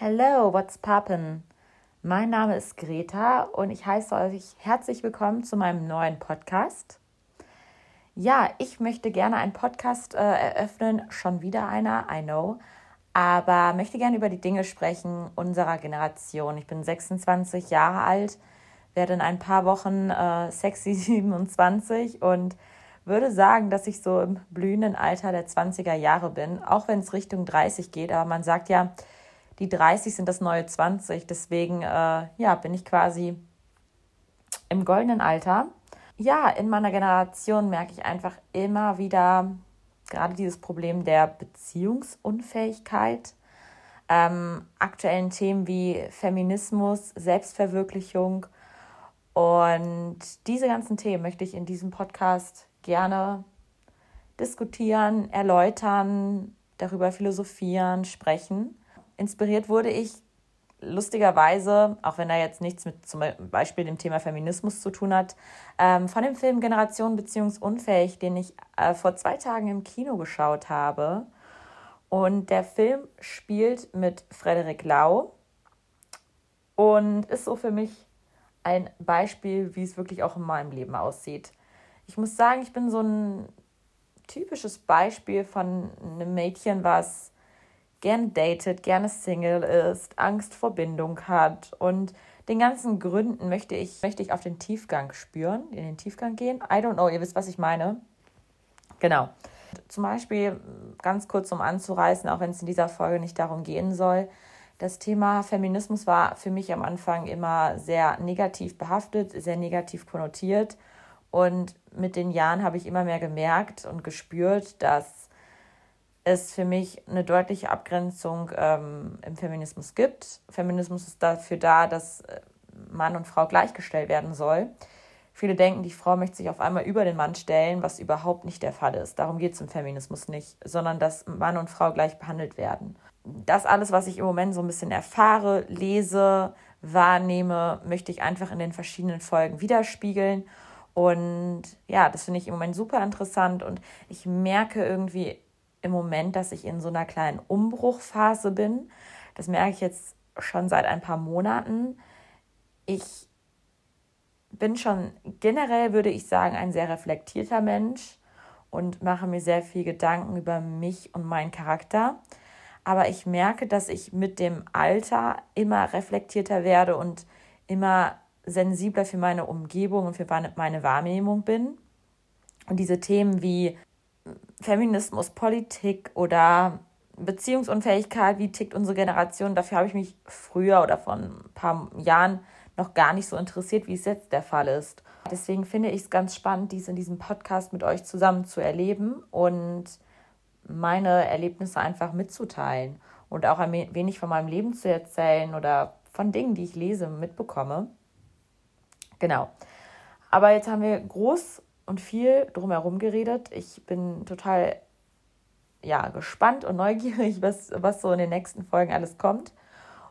Hello, what's poppin'? Mein Name ist Greta und ich heiße euch herzlich willkommen zu meinem neuen Podcast. Ja, ich möchte gerne einen Podcast äh, eröffnen, schon wieder einer, I know, aber möchte gerne über die Dinge sprechen unserer Generation. Ich bin 26 Jahre alt, werde in ein paar Wochen äh, sexy 27 und würde sagen, dass ich so im blühenden Alter der 20er Jahre bin, auch wenn es Richtung 30 geht, aber man sagt ja, die 30 sind das neue 20. Deswegen äh, ja, bin ich quasi im goldenen Alter. Ja, in meiner Generation merke ich einfach immer wieder gerade dieses Problem der Beziehungsunfähigkeit. Ähm, aktuellen Themen wie Feminismus, Selbstverwirklichung. Und diese ganzen Themen möchte ich in diesem Podcast gerne diskutieren, erläutern, darüber philosophieren, sprechen. Inspiriert wurde ich lustigerweise, auch wenn er jetzt nichts mit zum Beispiel dem Thema Feminismus zu tun hat, ähm, von dem Film Generation Beziehungsunfähig, den ich äh, vor zwei Tagen im Kino geschaut habe. Und der Film spielt mit Frederik Lau und ist so für mich ein Beispiel, wie es wirklich auch in meinem Leben aussieht. Ich muss sagen, ich bin so ein typisches Beispiel von einem Mädchen, was gerne datet, gerne Single ist, Angst vor Bindung hat und den ganzen Gründen möchte ich, möchte ich auf den Tiefgang spüren, in den Tiefgang gehen. I don't know, ihr wisst, was ich meine. Genau. Zum Beispiel, ganz kurz um anzureißen, auch wenn es in dieser Folge nicht darum gehen soll, das Thema Feminismus war für mich am Anfang immer sehr negativ behaftet, sehr negativ konnotiert. Und mit den Jahren habe ich immer mehr gemerkt und gespürt, dass es für mich eine deutliche Abgrenzung ähm, im Feminismus gibt. Feminismus ist dafür da, dass äh, Mann und Frau gleichgestellt werden soll. Viele denken, die Frau möchte sich auf einmal über den Mann stellen, was überhaupt nicht der Fall ist. Darum geht es im Feminismus nicht, sondern dass Mann und Frau gleich behandelt werden. Das alles, was ich im Moment so ein bisschen erfahre, lese, wahrnehme, möchte ich einfach in den verschiedenen Folgen widerspiegeln. Und ja, das finde ich im Moment super interessant und ich merke irgendwie im Moment, dass ich in so einer kleinen Umbruchphase bin. Das merke ich jetzt schon seit ein paar Monaten. Ich bin schon generell, würde ich sagen, ein sehr reflektierter Mensch und mache mir sehr viel Gedanken über mich und meinen Charakter. Aber ich merke, dass ich mit dem Alter immer reflektierter werde und immer sensibler für meine Umgebung und für meine Wahrnehmung bin. Und diese Themen wie Feminismus, Politik oder Beziehungsunfähigkeit, wie tickt unsere Generation, dafür habe ich mich früher oder vor ein paar Jahren noch gar nicht so interessiert, wie es jetzt der Fall ist. Deswegen finde ich es ganz spannend, dies in diesem Podcast mit euch zusammen zu erleben und meine Erlebnisse einfach mitzuteilen und auch ein wenig von meinem Leben zu erzählen oder von Dingen, die ich lese, mitbekomme. Genau. Aber jetzt haben wir groß und viel drumherum geredet. Ich bin total ja, gespannt und neugierig, was, was so in den nächsten Folgen alles kommt.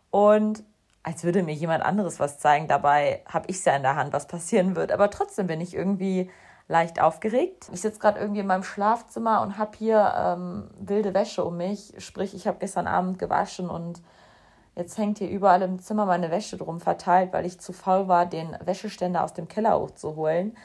Und als würde mir jemand anderes was zeigen. Dabei habe ich es ja in der Hand, was passieren wird. Aber trotzdem bin ich irgendwie leicht aufgeregt. Ich sitze gerade irgendwie in meinem Schlafzimmer und habe hier ähm, wilde Wäsche um mich. Sprich, ich habe gestern Abend gewaschen und jetzt hängt hier überall im Zimmer meine Wäsche drum verteilt, weil ich zu faul war, den Wäscheständer aus dem Keller hochzuholen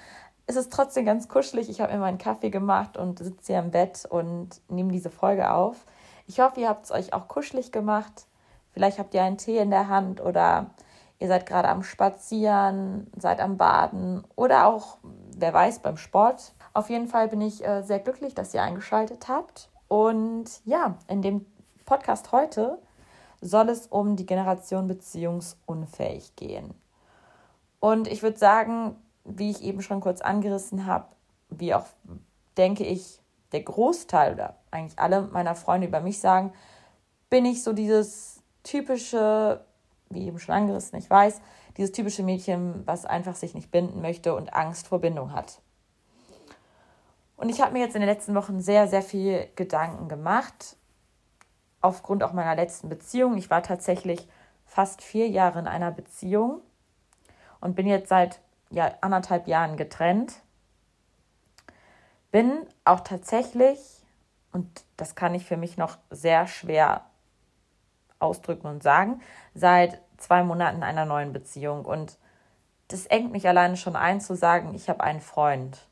es ist trotzdem ganz kuschelig. Ich habe mir meinen Kaffee gemacht und sitze hier im Bett und nehme diese Folge auf. Ich hoffe, ihr habt es euch auch kuschelig gemacht. Vielleicht habt ihr einen Tee in der Hand oder ihr seid gerade am Spazieren, seid am Baden oder auch, wer weiß, beim Sport. Auf jeden Fall bin ich äh, sehr glücklich, dass ihr eingeschaltet habt. Und ja, in dem Podcast heute soll es um die Generation beziehungsunfähig gehen. Und ich würde sagen, wie ich eben schon kurz angerissen habe, wie auch, denke ich, der Großteil oder eigentlich alle meiner Freunde über mich sagen, bin ich so dieses typische, wie eben schon angerissen, ich weiß, dieses typische Mädchen, was einfach sich nicht binden möchte und Angst vor Bindung hat. Und ich habe mir jetzt in den letzten Wochen sehr, sehr viel Gedanken gemacht, aufgrund auch meiner letzten Beziehung. Ich war tatsächlich fast vier Jahre in einer Beziehung und bin jetzt seit ja, anderthalb Jahren getrennt. Bin auch tatsächlich, und das kann ich für mich noch sehr schwer ausdrücken und sagen, seit zwei Monaten in einer neuen Beziehung. Und das engt mich alleine schon ein, zu sagen, ich habe einen Freund.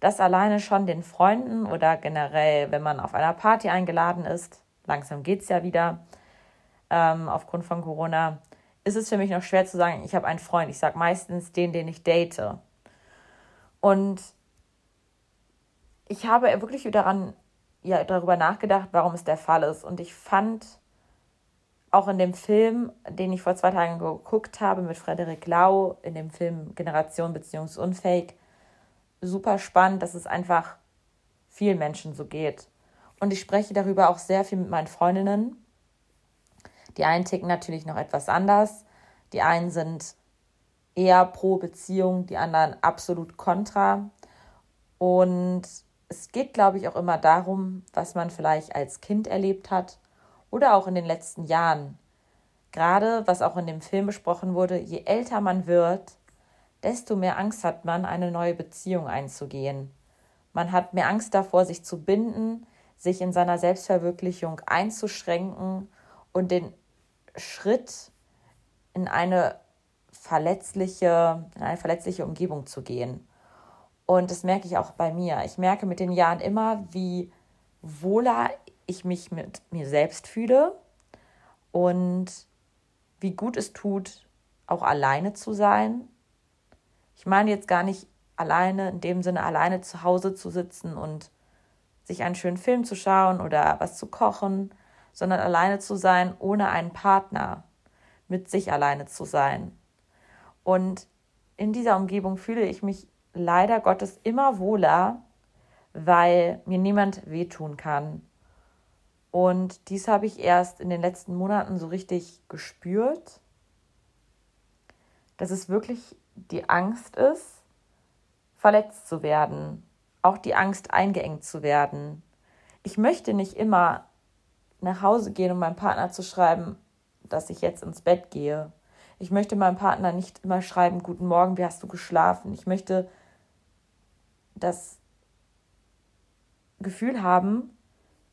Das alleine schon den Freunden oder generell, wenn man auf einer Party eingeladen ist, langsam geht es ja wieder ähm, aufgrund von Corona, ist es für mich noch schwer zu sagen, ich habe einen Freund. Ich sage meistens den, den ich date. Und ich habe wirklich daran, ja, darüber nachgedacht, warum es der Fall ist. Und ich fand auch in dem Film, den ich vor zwei Tagen geguckt habe mit Frederik Lau, in dem Film Generation Beziehungsunfähig, super spannend, dass es einfach vielen Menschen so geht. Und ich spreche darüber auch sehr viel mit meinen Freundinnen. Die einen ticken natürlich noch etwas anders. Die einen sind eher pro Beziehung, die anderen absolut kontra. Und es geht, glaube ich, auch immer darum, was man vielleicht als Kind erlebt hat oder auch in den letzten Jahren. Gerade, was auch in dem Film besprochen wurde, je älter man wird, desto mehr Angst hat man, eine neue Beziehung einzugehen. Man hat mehr Angst davor, sich zu binden, sich in seiner Selbstverwirklichung einzuschränken und den Schritt in eine verletzliche, in eine verletzliche Umgebung zu gehen. Und das merke ich auch bei mir. Ich merke mit den Jahren immer, wie wohler ich mich mit mir selbst fühle und wie gut es tut, auch alleine zu sein. Ich meine jetzt gar nicht alleine, in dem Sinne alleine zu Hause zu sitzen und sich einen schönen Film zu schauen oder was zu kochen, sondern alleine zu sein ohne einen Partner, mit sich alleine zu sein. Und in dieser Umgebung fühle ich mich leider Gottes immer wohler, weil mir niemand wehtun kann. Und dies habe ich erst in den letzten Monaten so richtig gespürt, dass es wirklich die Angst ist, verletzt zu werden, auch die Angst, eingeengt zu werden. Ich möchte nicht immer nach Hause gehen, um meinem Partner zu schreiben, dass ich jetzt ins Bett gehe. Ich möchte meinem Partner nicht immer schreiben, guten Morgen, wie hast du geschlafen? Ich möchte das Gefühl haben,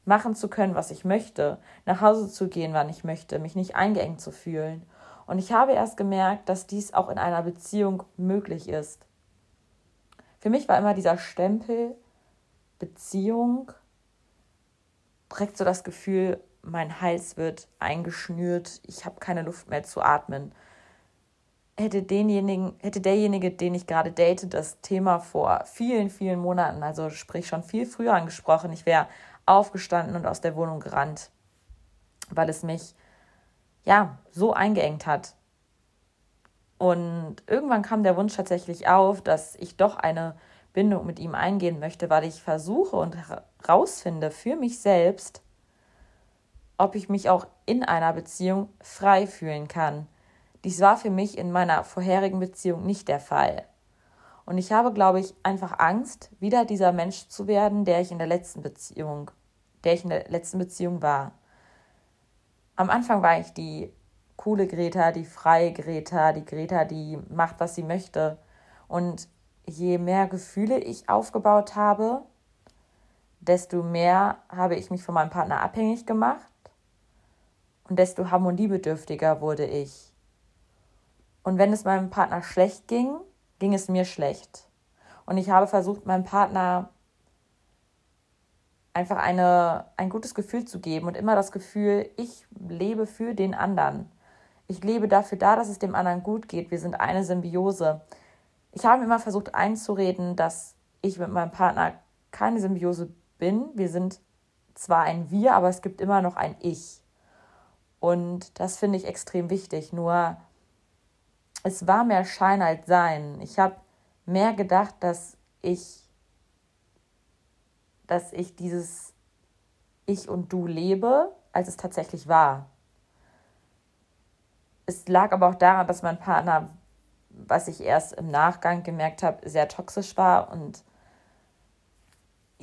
machen zu können, was ich möchte, nach Hause zu gehen, wann ich möchte, mich nicht eingeengt zu fühlen. Und ich habe erst gemerkt, dass dies auch in einer Beziehung möglich ist. Für mich war immer dieser Stempel Beziehung direkt so das Gefühl, mein Hals wird eingeschnürt, ich habe keine Luft mehr zu atmen hätte denjenigen, hätte derjenige, den ich gerade date, das Thema vor vielen, vielen Monaten, also sprich schon viel früher angesprochen, ich wäre aufgestanden und aus der Wohnung gerannt, weil es mich ja so eingeengt hat. Und irgendwann kam der Wunsch tatsächlich auf, dass ich doch eine Bindung mit ihm eingehen möchte, weil ich versuche und herausfinde für mich selbst, ob ich mich auch in einer Beziehung frei fühlen kann dies war für mich in meiner vorherigen Beziehung nicht der Fall. Und ich habe, glaube ich, einfach Angst, wieder dieser Mensch zu werden, der ich in der letzten Beziehung, der ich in der letzten Beziehung war. Am Anfang war ich die coole Greta, die freie Greta, die Greta, die macht, was sie möchte. Und je mehr Gefühle ich aufgebaut habe, desto mehr habe ich mich von meinem Partner abhängig gemacht und desto harmoniebedürftiger wurde ich. Und wenn es meinem Partner schlecht ging, ging es mir schlecht. Und ich habe versucht, meinem Partner einfach eine, ein gutes Gefühl zu geben und immer das Gefühl, ich lebe für den anderen. Ich lebe dafür da, dass es dem anderen gut geht. Wir sind eine Symbiose. Ich habe immer versucht einzureden, dass ich mit meinem Partner keine Symbiose bin. Wir sind zwar ein Wir, aber es gibt immer noch ein Ich. Und das finde ich extrem wichtig. Nur es war mehr Schein als Sein. Ich habe mehr gedacht, dass ich, dass ich dieses Ich und Du lebe, als es tatsächlich war. Es lag aber auch daran, dass mein Partner, was ich erst im Nachgang gemerkt habe, sehr toxisch war und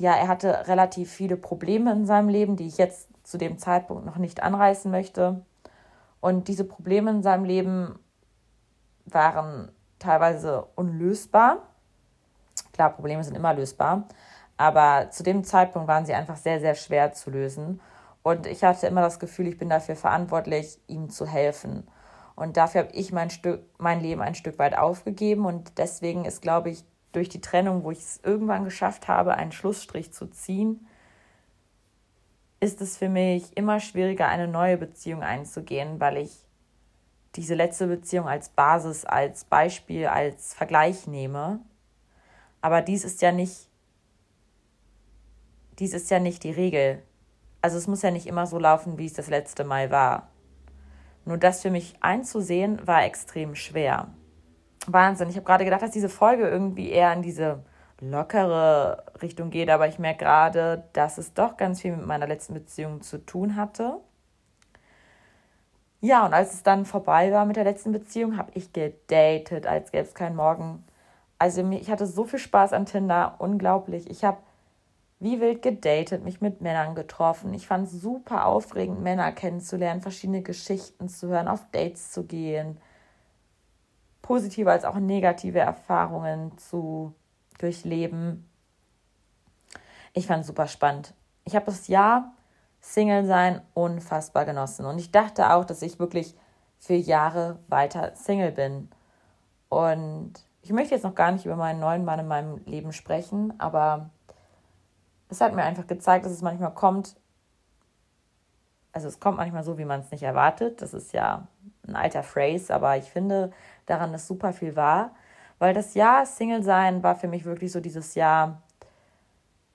ja, er hatte relativ viele Probleme in seinem Leben, die ich jetzt zu dem Zeitpunkt noch nicht anreißen möchte. Und diese Probleme in seinem Leben waren teilweise unlösbar. Klar, Probleme sind immer lösbar, aber zu dem Zeitpunkt waren sie einfach sehr, sehr schwer zu lösen. Und ich hatte immer das Gefühl, ich bin dafür verantwortlich, ihm zu helfen. Und dafür habe ich mein, Stück, mein Leben ein Stück weit aufgegeben. Und deswegen ist, glaube ich, durch die Trennung, wo ich es irgendwann geschafft habe, einen Schlussstrich zu ziehen, ist es für mich immer schwieriger, eine neue Beziehung einzugehen, weil ich diese letzte Beziehung als Basis, als Beispiel, als Vergleich nehme. Aber dies ist ja nicht, dies ist ja nicht die Regel. Also es muss ja nicht immer so laufen, wie es das letzte Mal war. Nur das für mich einzusehen, war extrem schwer. Wahnsinn. Ich habe gerade gedacht, dass diese Folge irgendwie eher in diese lockere Richtung geht, aber ich merke gerade, dass es doch ganz viel mit meiner letzten Beziehung zu tun hatte. Ja, und als es dann vorbei war mit der letzten Beziehung, habe ich gedatet, als gäbe es keinen Morgen. Also ich hatte so viel Spaß an Tinder, unglaublich. Ich habe wie wild gedatet, mich mit Männern getroffen. Ich fand es super aufregend, Männer kennenzulernen, verschiedene Geschichten zu hören, auf Dates zu gehen, positive als auch negative Erfahrungen zu durchleben. Ich fand es super spannend. Ich habe das Jahr Single sein unfassbar genossen und ich dachte auch, dass ich wirklich für Jahre weiter Single bin. Und ich möchte jetzt noch gar nicht über meinen neuen Mann in meinem Leben sprechen, aber es hat mir einfach gezeigt, dass es manchmal kommt. Also es kommt manchmal so, wie man es nicht erwartet. Das ist ja ein alter Phrase, aber ich finde, daran ist super viel wahr. Weil das Jahr Single sein war für mich wirklich so dieses Jahr,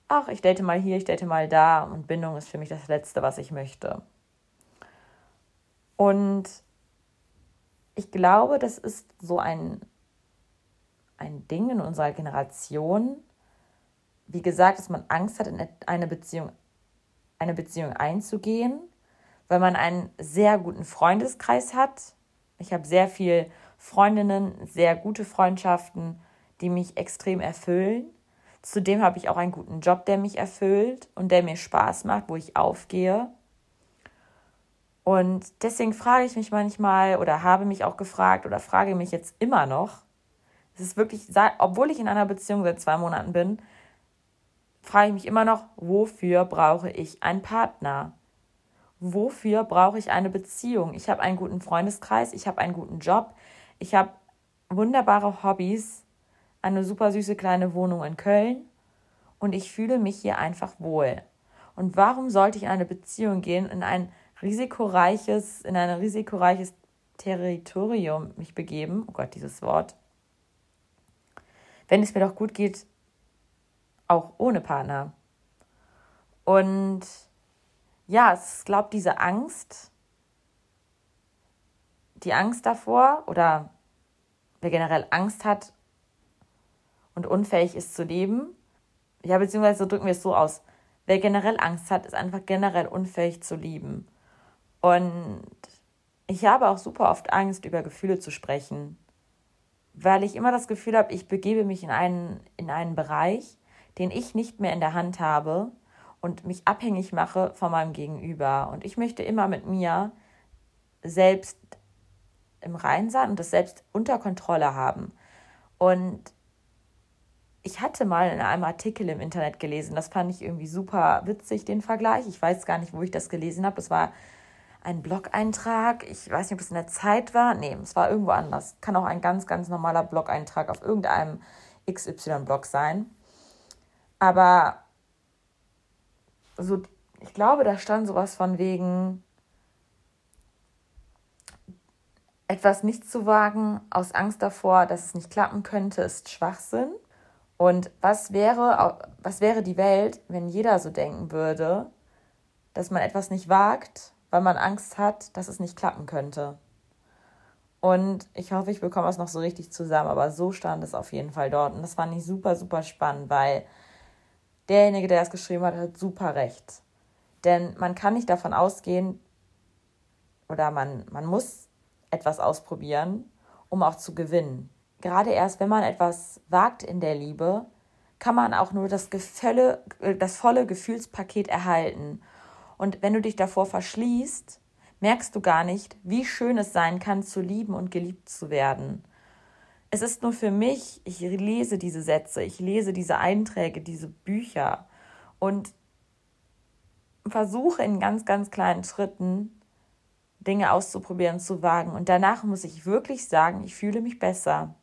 ach, ich date mal hier, ich date mal da und Bindung ist für mich das Letzte, was ich möchte. Und ich glaube, das ist so ein, ein Ding in unserer Generation, wie gesagt, dass man Angst hat, in eine Beziehung, eine Beziehung einzugehen, weil man einen sehr guten Freundeskreis hat. Ich habe sehr viele Freundinnen, sehr gute Freundschaften, die mich extrem erfüllen. Zudem habe ich auch einen guten Job, der mich erfüllt und der mir Spaß macht, wo ich aufgehe. Und deswegen frage ich mich manchmal oder habe mich auch gefragt oder frage mich jetzt immer noch, es ist wirklich, obwohl ich in einer Beziehung seit zwei Monaten bin, frage ich mich immer noch, wofür brauche ich einen Partner? Wofür brauche ich eine Beziehung? Ich habe einen guten Freundeskreis, ich habe einen guten Job, ich habe wunderbare Hobbys, eine super süße kleine Wohnung in Köln und ich fühle mich hier einfach wohl. Und warum sollte ich in eine Beziehung gehen, in ein risikoreiches, in ein risikoreiches Territorium mich begeben? Oh Gott, dieses Wort. Wenn es mir doch gut geht, auch ohne Partner. Und ja, es glaubt diese Angst, die Angst davor oder wer generell Angst hat und unfähig ist zu leben, ja, beziehungsweise drücken wir es so aus, wer generell Angst hat, ist einfach generell unfähig zu lieben. Und ich habe auch super oft Angst, über Gefühle zu sprechen, weil ich immer das Gefühl habe, ich begebe mich in einen, in einen Bereich, den ich nicht mehr in der Hand habe und mich abhängig mache von meinem Gegenüber. Und ich möchte immer mit mir selbst im Rein sein und das selbst unter Kontrolle haben. Und ich hatte mal in einem Artikel im Internet gelesen, das fand ich irgendwie super witzig, den Vergleich. Ich weiß gar nicht, wo ich das gelesen habe. Es war ein Blog-Eintrag. Ich weiß nicht, ob es in der Zeit war. Nee, es war irgendwo anders. Kann auch ein ganz, ganz normaler Blog-Eintrag auf irgendeinem XY-Blog sein. Aber so, ich glaube, da stand sowas von wegen, etwas nicht zu wagen aus Angst davor, dass es nicht klappen könnte, ist Schwachsinn. Und was wäre, was wäre die Welt, wenn jeder so denken würde, dass man etwas nicht wagt, weil man Angst hat, dass es nicht klappen könnte? Und ich hoffe, ich bekomme es noch so richtig zusammen, aber so stand es auf jeden Fall dort. Und das fand ich super, super spannend, weil derjenige, der das geschrieben hat, hat super recht. Denn man kann nicht davon ausgehen, oder man, man muss etwas ausprobieren, um auch zu gewinnen. Gerade erst, wenn man etwas wagt in der Liebe, kann man auch nur das, Gefälle, das volle Gefühlspaket erhalten. Und wenn du dich davor verschließt, merkst du gar nicht, wie schön es sein kann, zu lieben und geliebt zu werden. Es ist nur für mich, ich lese diese Sätze, ich lese diese Einträge, diese Bücher und versuche in ganz, ganz kleinen Schritten Dinge auszuprobieren, zu wagen. Und danach muss ich wirklich sagen, ich fühle mich besser.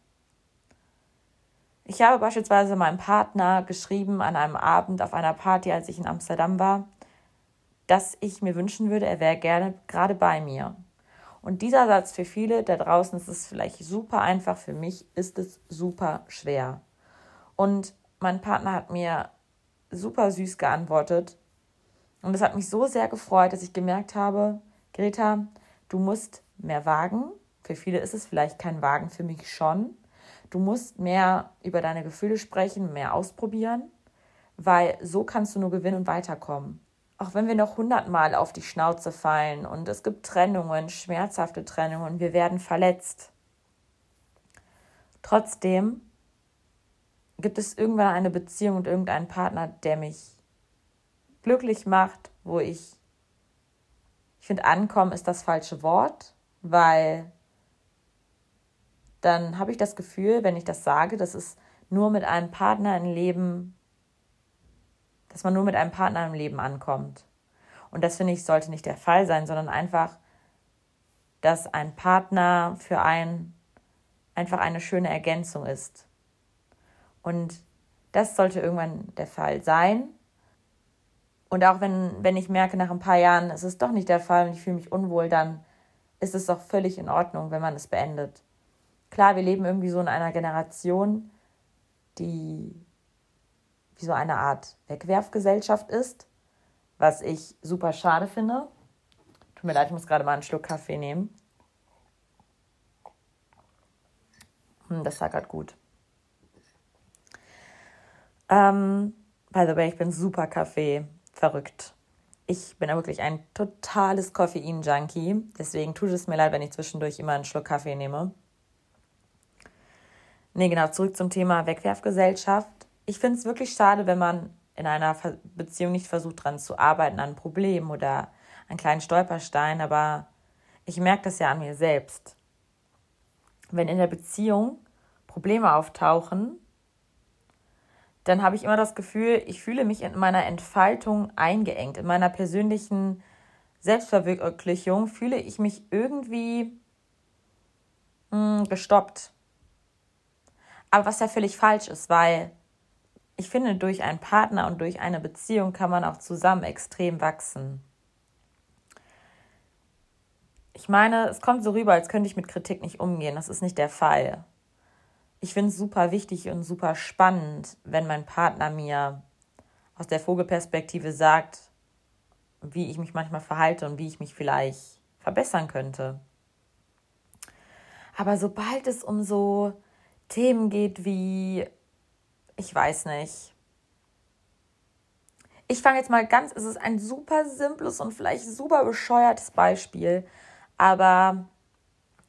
Ich habe beispielsweise meinem Partner geschrieben an einem Abend auf einer Party, als ich in Amsterdam war, dass ich mir wünschen würde, er wäre gerne gerade bei mir. Und dieser Satz für viele da draußen ist es vielleicht super einfach, für mich ist es super schwer. Und mein Partner hat mir super süß geantwortet. Und es hat mich so sehr gefreut, dass ich gemerkt habe, Greta, du musst mehr wagen. Für viele ist es vielleicht kein Wagen, für mich schon. Du musst mehr über deine Gefühle sprechen, mehr ausprobieren, weil so kannst du nur gewinnen und weiterkommen. Auch wenn wir noch hundertmal auf die Schnauze fallen und es gibt Trennungen, schmerzhafte Trennungen, wir werden verletzt. Trotzdem gibt es irgendwann eine Beziehung und irgendeinen Partner, der mich glücklich macht, wo ich, ich finde, ankommen ist das falsche Wort, weil dann habe ich das Gefühl, wenn ich das sage, dass es nur mit einem Partner im Leben, dass man nur mit einem Partner im Leben ankommt. Und das finde ich sollte nicht der Fall sein, sondern einfach, dass ein Partner für einen einfach eine schöne Ergänzung ist. Und das sollte irgendwann der Fall sein. Und auch wenn, wenn ich merke, nach ein paar Jahren ist es doch nicht der Fall und ich fühle mich unwohl, dann ist es doch völlig in Ordnung, wenn man es beendet. Klar, wir leben irgendwie so in einer Generation, die wie so eine Art Wegwerfgesellschaft ist, was ich super schade finde. Tut mir leid, ich muss gerade mal einen Schluck Kaffee nehmen. Hm, das gerade gut. Ähm, by the way, ich bin super Kaffee verrückt. Ich bin ja wirklich ein totales Koffein-Junkie. Deswegen tut es mir leid, wenn ich zwischendurch immer einen Schluck Kaffee nehme. Nee, genau, zurück zum Thema Wegwerfgesellschaft. Ich finde es wirklich schade, wenn man in einer Beziehung nicht versucht, daran zu arbeiten, an einem Problem oder einen kleinen Stolperstein, aber ich merke das ja an mir selbst. Wenn in der Beziehung Probleme auftauchen, dann habe ich immer das Gefühl, ich fühle mich in meiner Entfaltung eingeengt, in meiner persönlichen Selbstverwirklichung fühle ich mich irgendwie mh, hm, gestoppt. Aber was ja völlig falsch ist, weil ich finde, durch einen Partner und durch eine Beziehung kann man auch zusammen extrem wachsen. Ich meine, es kommt so rüber, als könnte ich mit Kritik nicht umgehen. Das ist nicht der Fall. Ich finde es super wichtig und super spannend, wenn mein Partner mir aus der Vogelperspektive sagt, wie ich mich manchmal verhalte und wie ich mich vielleicht verbessern könnte. Aber sobald es um so Themen geht wie, ich weiß nicht. Ich fange jetzt mal ganz, es ist ein super simples und vielleicht super bescheuertes Beispiel, aber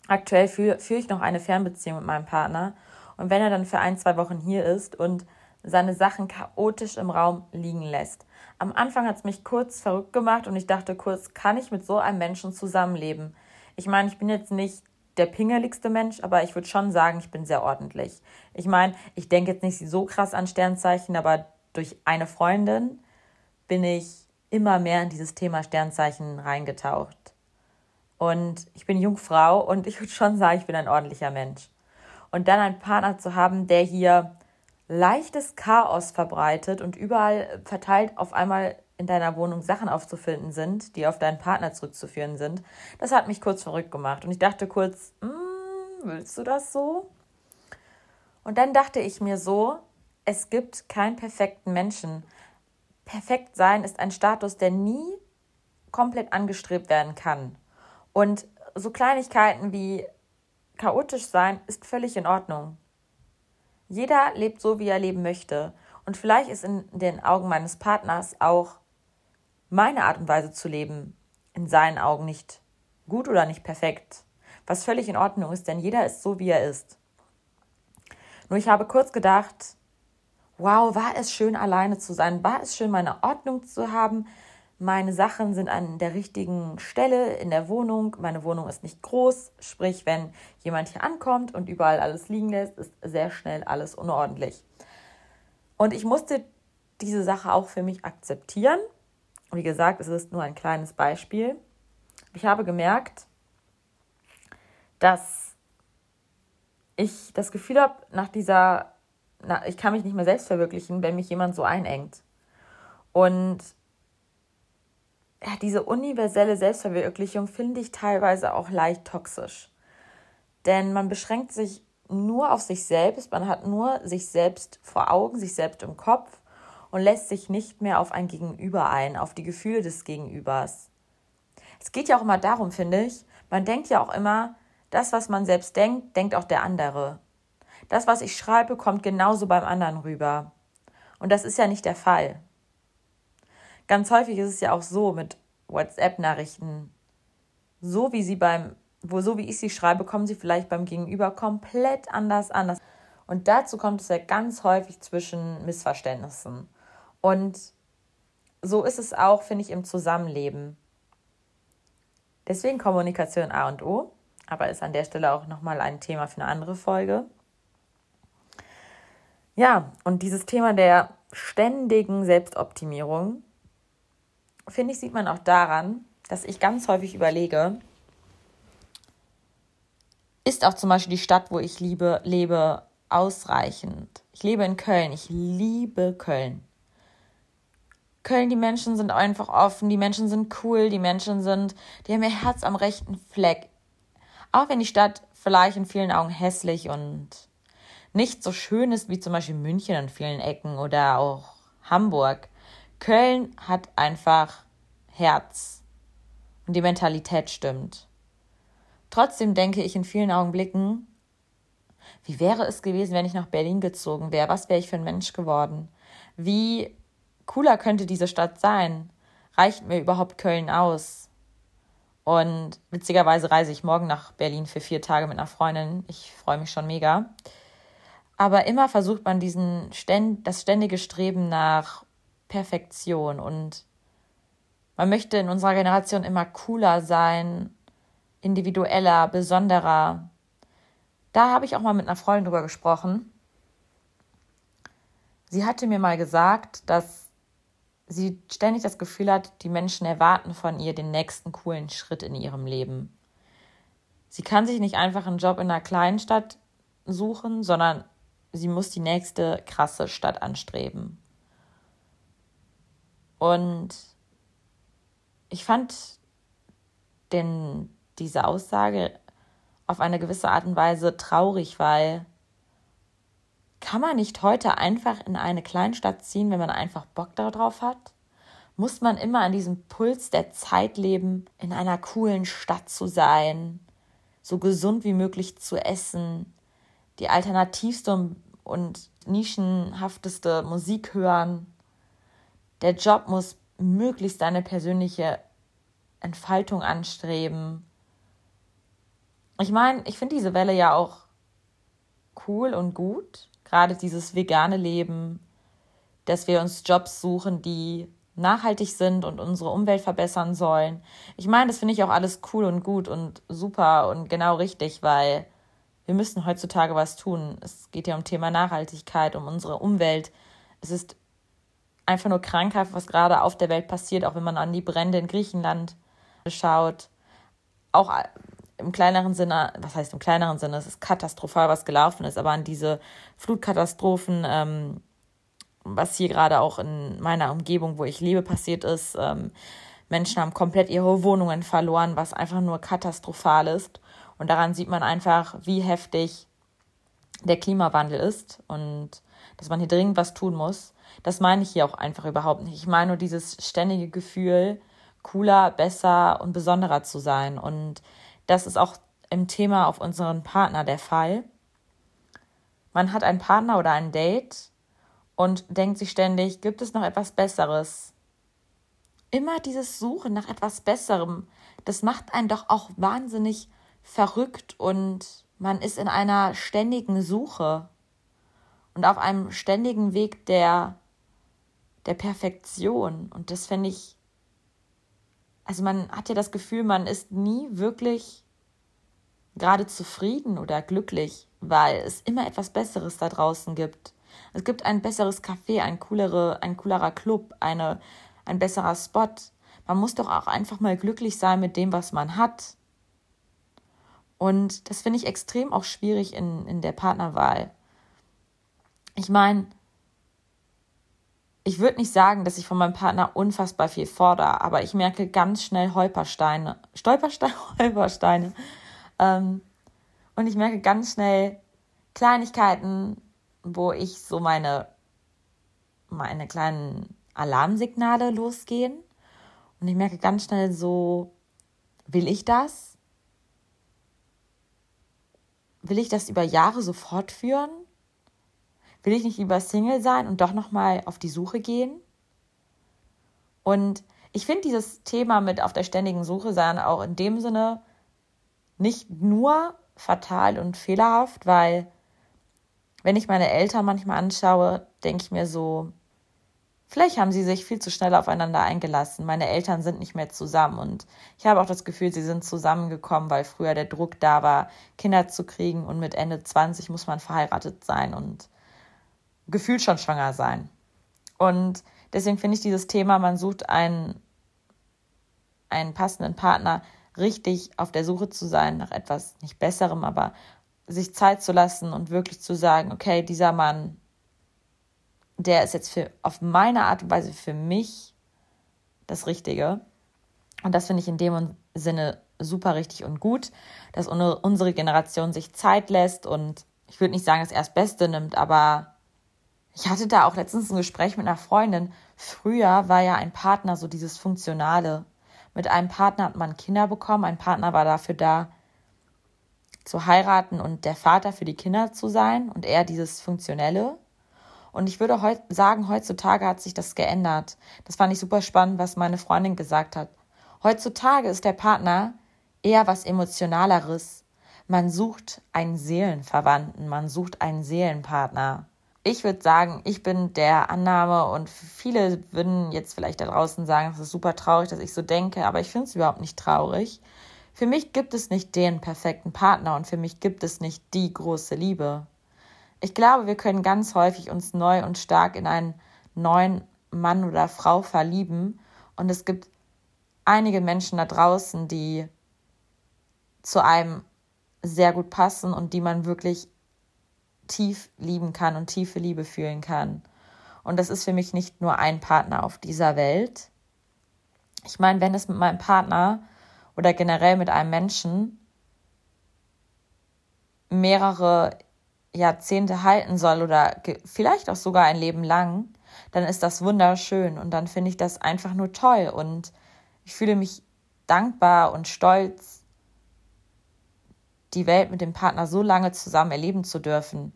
aktuell führe führ ich noch eine Fernbeziehung mit meinem Partner und wenn er dann für ein, zwei Wochen hier ist und seine Sachen chaotisch im Raum liegen lässt. Am Anfang hat es mich kurz verrückt gemacht und ich dachte kurz, kann ich mit so einem Menschen zusammenleben? Ich meine, ich bin jetzt nicht der pingeligste Mensch, aber ich würde schon sagen, ich bin sehr ordentlich. Ich meine, ich denke jetzt nicht so krass an Sternzeichen, aber durch eine Freundin bin ich immer mehr in dieses Thema Sternzeichen reingetaucht. Und ich bin Jungfrau und ich würde schon sagen, ich bin ein ordentlicher Mensch. Und dann einen Partner zu haben, der hier leichtes Chaos verbreitet und überall verteilt auf einmal in deiner Wohnung Sachen aufzufinden sind, die auf deinen Partner zurückzuführen sind, das hat mich kurz verrückt gemacht. Und ich dachte kurz, hm, willst du das so? Und dann dachte ich mir so, es gibt keinen perfekten Menschen. Perfekt sein ist ein Status, der nie komplett angestrebt werden kann. Und so Kleinigkeiten wie chaotisch sein ist völlig in Ordnung. Jeder lebt so, wie er leben möchte. Und vielleicht ist in den Augen meines Partners auch meine Art und Weise zu leben in seinen Augen nicht gut oder nicht perfekt, was völlig in Ordnung ist, denn jeder ist so, wie er ist. Nur ich habe kurz gedacht, wow, war es schön, alleine zu sein, war es schön, meine Ordnung zu haben, meine Sachen sind an der richtigen Stelle in der Wohnung. Meine Wohnung ist nicht groß, sprich, wenn jemand hier ankommt und überall alles liegen lässt, ist sehr schnell alles unordentlich. Und ich musste diese Sache auch für mich akzeptieren Wie gesagt, es ist nur ein kleines Beispiel. Ich habe gemerkt, dass ich das Gefühl habe, nach dieser, na, ich kann mich nicht mehr selbst verwirklichen, wenn mich jemand so einengt. Und ja, diese universelle Selbstverwirklichung finde ich teilweise auch leicht toxisch. Denn man beschränkt sich nur auf sich selbst, man hat nur sich selbst vor Augen, sich selbst im Kopf und lässt sich nicht mehr auf ein Gegenüber ein, auf die Gefühle des Gegenübers. Es geht ja auch immer darum, finde ich, man denkt ja auch immer, das, was man selbst denkt, denkt auch der andere. Das, was ich schreibe, kommt genauso beim anderen rüber. Und das ist ja nicht der Fall. Ganz häufig ist es ja auch so mit WhatsApp-Nachrichten. So wie sie beim, wo so wie ich sie schreibe, kommen sie vielleicht beim Gegenüber komplett anders an. Und dazu kommt es ja ganz häufig zwischen Missverständnissen. Und so ist es auch, finde ich, im Zusammenleben. Deswegen Kommunikation A und O, aber ist an der Stelle auch nochmal ein Thema für eine andere Folge. Ja, und dieses Thema der ständigen Selbstoptimierung, finde ich, sieht man auch daran, dass ich ganz häufig überlege, ist auch zum Beispiel die Stadt, wo ich liebe, lebe, ausreichend? Ich lebe in Köln, ich liebe Köln. Köln, die Menschen sind einfach offen, die Menschen sind cool, die Menschen sind, die haben ihr Herz am rechten Fleck. Auch wenn die Stadt vielleicht in vielen Augen hässlich und nicht so schön ist wie zum Beispiel München an vielen Ecken oder auch Hamburg. Köln hat einfach Herz und die Mentalität stimmt. Trotzdem denke ich in vielen Augenblicken, wie wäre es gewesen, wenn ich nach Berlin gezogen wäre? Was wäre ich für ein Mensch geworden? Wie cooler könnte diese Stadt sein? Reicht mir überhaupt Köln aus? Und witzigerweise reise ich morgen nach Berlin für vier Tage mit einer Freundin. Ich freue mich schon mega. Aber immer versucht man diesen das ständige Streben nach Perfektion und man möchte in unserer Generation immer cooler sein, individueller, besonderer. Da habe ich auch mal mit einer Freundin drüber gesprochen. Sie hatte mir mal gesagt, dass sie ständig das Gefühl hat, die Menschen erwarten von ihr den nächsten coolen Schritt in ihrem Leben. Sie kann sich nicht einfach einen Job in einer kleinen Stadt suchen, sondern sie muss die nächste krasse Stadt anstreben. Und ich fand denn diese Aussage auf eine gewisse Art und Weise traurig, weil kann man nicht heute einfach in eine Kleinstadt ziehen, wenn man einfach Bock darauf hat? Muss man immer an diesem Puls der Zeit leben, in einer coolen Stadt zu sein, so gesund wie möglich zu essen, die alternativste und nischenhafteste Musik hören? Der Job muss möglichst deine persönliche Entfaltung anstreben. Ich meine, ich finde diese Welle ja auch cool und gut, gerade dieses vegane Leben, dass wir uns Jobs suchen, die nachhaltig sind und unsere Umwelt verbessern sollen. Ich meine, das finde ich auch alles cool und gut und super und genau richtig, weil wir müssen heutzutage was tun. Es geht ja um Thema Nachhaltigkeit, um unsere Umwelt. Es ist einfach nur krankhaft, was gerade auf der Welt passiert, auch wenn man an die Brände in Griechenland schaut. Auch im kleineren Sinne, was heißt im kleineren Sinne, es ist katastrophal, was gelaufen ist, aber an diese Flutkatastrophen, ähm, was hier gerade auch in meiner Umgebung, wo ich lebe, passiert ist, ähm, Menschen haben komplett ihre Wohnungen verloren, was einfach nur katastrophal ist. Und daran sieht man einfach, wie heftig der Klimawandel ist und dass man hier dringend was tun muss. Das meine ich hier auch einfach überhaupt nicht. Ich meine nur dieses ständige Gefühl, cooler, besser und besonderer zu sein. Und das ist auch im Thema auf unseren Partner der Fall. Man hat einen Partner oder ein Date und denkt sich ständig, gibt es noch etwas Besseres? Immer dieses Suchen nach etwas Besserem, das macht einen doch auch wahnsinnig verrückt und man ist in einer ständigen Suche und auf einem ständigen Weg der, der Perfektion. Und das finde ich also man hat ja das Gefühl, man ist nie wirklich gerade zufrieden oder glücklich, weil es immer etwas Besseres da draußen gibt. Es gibt ein besseres Café, ein coolere, ein coolerer Club, eine, ein besserer Spot. Man muss doch auch einfach mal glücklich sein mit dem, was man hat. Und das finde ich extrem auch schwierig in, in der Partnerwahl. Ich meine, ich würde nicht sagen, dass ich von meinem Partner unfassbar viel fordere, aber ich merke ganz schnell Holpersteine, Stolpersteine, Holpersteine. Ähm, und ich merke ganz schnell Kleinigkeiten, wo ich so meine, meine kleinen Alarmsignale losgehen. Und ich merke ganz schnell so, will ich das? Will ich das über Jahre so fortführen? Will ich nicht lieber Single sein und doch nochmal auf die Suche gehen? Und ich finde dieses Thema mit auf der ständigen Suche sein auch in dem Sinne nicht nur fatal und fehlerhaft, weil wenn ich meine Eltern manchmal anschaue, denke ich mir so, vielleicht haben sie sich viel zu schnell aufeinander eingelassen. Meine Eltern sind nicht mehr zusammen und ich habe auch das Gefühl, sie sind zusammengekommen, weil früher der Druck da war, Kinder zu kriegen und mit Ende 20 muss man verheiratet sein und gefühlt schon schwanger sein. Und deswegen finde ich dieses Thema, man sucht einen, einen passenden Partner, richtig auf der Suche zu sein nach etwas nicht Besserem, aber sich Zeit zu lassen und wirklich zu sagen, okay, dieser Mann, der ist jetzt für, auf meine Art und Weise für mich das Richtige. Und das finde ich in dem Sinne super richtig und gut, dass unsere Generation sich Zeit lässt und ich würde nicht sagen, das Beste nimmt, aber ich hatte da auch letztens ein Gespräch mit einer Freundin. Früher war ja ein Partner so dieses Funktionale. Mit einem Partner hat man Kinder bekommen, ein Partner war dafür da, zu heiraten und der Vater für die Kinder zu sein und eher dieses Funktionelle. Und ich würde heut, sagen, heutzutage hat sich das geändert. Das fand ich super spannend, was meine Freundin gesagt hat. Heutzutage ist der Partner eher was Emotionaleres. Man sucht einen Seelenverwandten, man sucht einen Seelenpartner. Ich würde sagen, ich bin der Annahme und viele würden jetzt vielleicht da draußen sagen, es ist super traurig, dass ich so denke, aber ich finde es überhaupt nicht traurig. Für mich gibt es nicht den perfekten Partner und für mich gibt es nicht die große Liebe. Ich glaube, wir können ganz häufig uns neu und stark in einen neuen Mann oder Frau verlieben und es gibt einige Menschen da draußen, die zu einem sehr gut passen und die man wirklich tief lieben kann und tiefe Liebe fühlen kann. Und das ist für mich nicht nur ein Partner auf dieser Welt. Ich meine, wenn es mit meinem Partner oder generell mit einem Menschen mehrere Jahrzehnte halten soll oder vielleicht auch sogar ein Leben lang, dann ist das wunderschön und dann finde ich das einfach nur toll und ich fühle mich dankbar und stolz, die Welt mit dem Partner so lange zusammen erleben zu dürfen.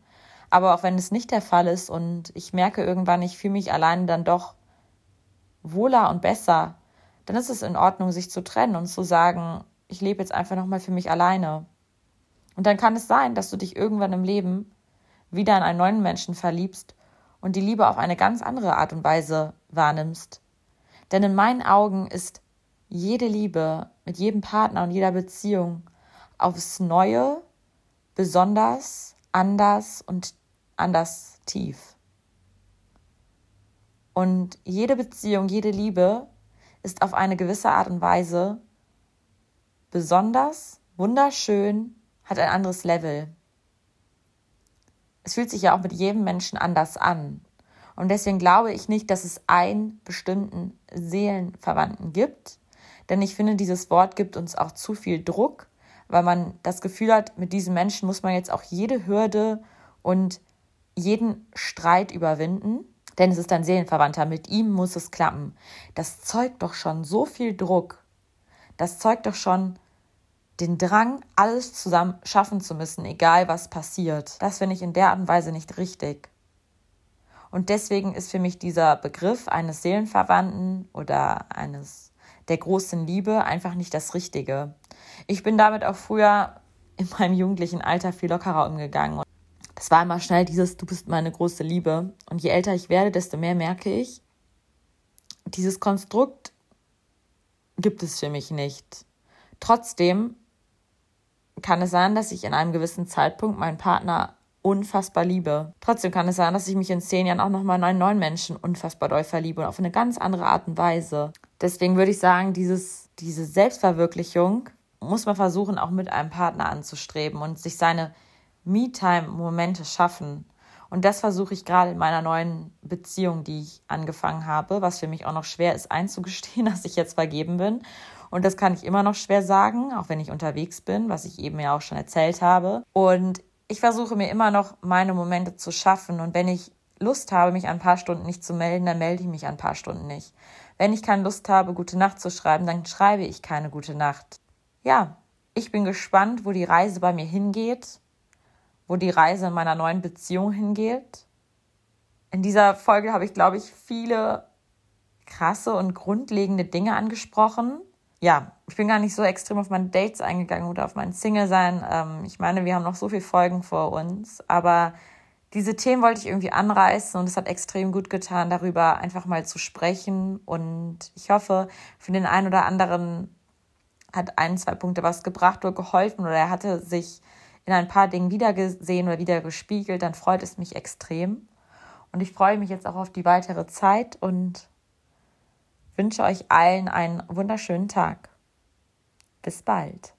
Aber auch wenn es nicht der Fall ist und ich merke irgendwann, ich fühle mich alleine dann doch wohler und besser, dann ist es in Ordnung, sich zu trennen und zu sagen, ich lebe jetzt einfach nochmal für mich alleine. Und dann kann es sein, dass du dich irgendwann im Leben wieder in einen neuen Menschen verliebst und die Liebe auf eine ganz andere Art und Weise wahrnimmst. Denn in meinen Augen ist jede Liebe mit jedem Partner und jeder Beziehung aufs Neue besonders, anders und anders tief. Und jede Beziehung, jede Liebe ist auf eine gewisse Art und Weise besonders, wunderschön, hat ein anderes Level. Es fühlt sich ja auch mit jedem Menschen anders an. Und deswegen glaube ich nicht, dass es einen bestimmten Seelenverwandten gibt. Denn ich finde, dieses Wort gibt uns auch zu viel Druck, weil man das Gefühl hat, mit diesem Menschen muss man jetzt auch jede Hürde und jeden Streit überwinden denn es ist ein Seelenverwandter, mit ihm muss es klappen. Das zeugt doch schon so viel Druck. Das zeugt doch schon den Drang, alles zusammen schaffen zu müssen, egal was passiert. Das finde ich in der Art und Weise nicht richtig. Und deswegen ist für mich dieser Begriff eines Seelenverwandten oder eines der großen Liebe einfach nicht das Richtige. Ich bin damit auch früher in meinem jugendlichen Alter viel lockerer umgegangen das war immer schnell dieses, du bist meine große Liebe. Und je älter ich werde, desto mehr merke ich, dieses Konstrukt gibt es für mich nicht. Trotzdem kann es sein, dass ich in einem gewissen Zeitpunkt meinen Partner unfassbar liebe. Trotzdem kann es sein, dass ich mich in zehn Jahren auch nochmal in einen neuen Menschen unfassbar doll verliebe und auf eine ganz andere Art und Weise. Deswegen würde ich sagen, dieses, diese Selbstverwirklichung muss man versuchen, auch mit einem Partner anzustreben und sich seine Me-Time-Momente schaffen. Und das versuche ich gerade in meiner neuen Beziehung, die ich angefangen habe, was für mich auch noch schwer ist einzugestehen, dass ich jetzt vergeben bin. Und das kann ich immer noch schwer sagen, auch wenn ich unterwegs bin, was ich eben ja auch schon erzählt habe. Und ich versuche mir immer noch meine Momente zu schaffen. Und wenn ich Lust habe, mich ein paar Stunden nicht zu melden, dann melde ich mich ein paar Stunden nicht. Wenn ich keine Lust habe, gute Nacht zu schreiben, dann schreibe ich keine gute Nacht. Ja, ich bin gespannt, wo die Reise bei mir hingeht wo die Reise in meiner neuen Beziehung hingeht. In dieser Folge habe ich, glaube ich, viele krasse und grundlegende Dinge angesprochen. Ja, ich bin gar nicht so extrem auf meine Dates eingegangen oder auf mein Single-Sein. Ähm, ich meine, wir haben noch so viele Folgen vor uns, aber diese Themen wollte ich irgendwie anreißen und es hat extrem gut getan, darüber einfach mal zu sprechen. Und ich hoffe, für den einen oder anderen hat ein, zwei Punkte was gebracht oder geholfen oder er hatte sich in ein paar Dingen wiedergesehen oder wieder gespiegelt, dann freut es mich extrem. Und ich freue mich jetzt auch auf die weitere Zeit und wünsche euch allen einen wunderschönen Tag. Bis bald.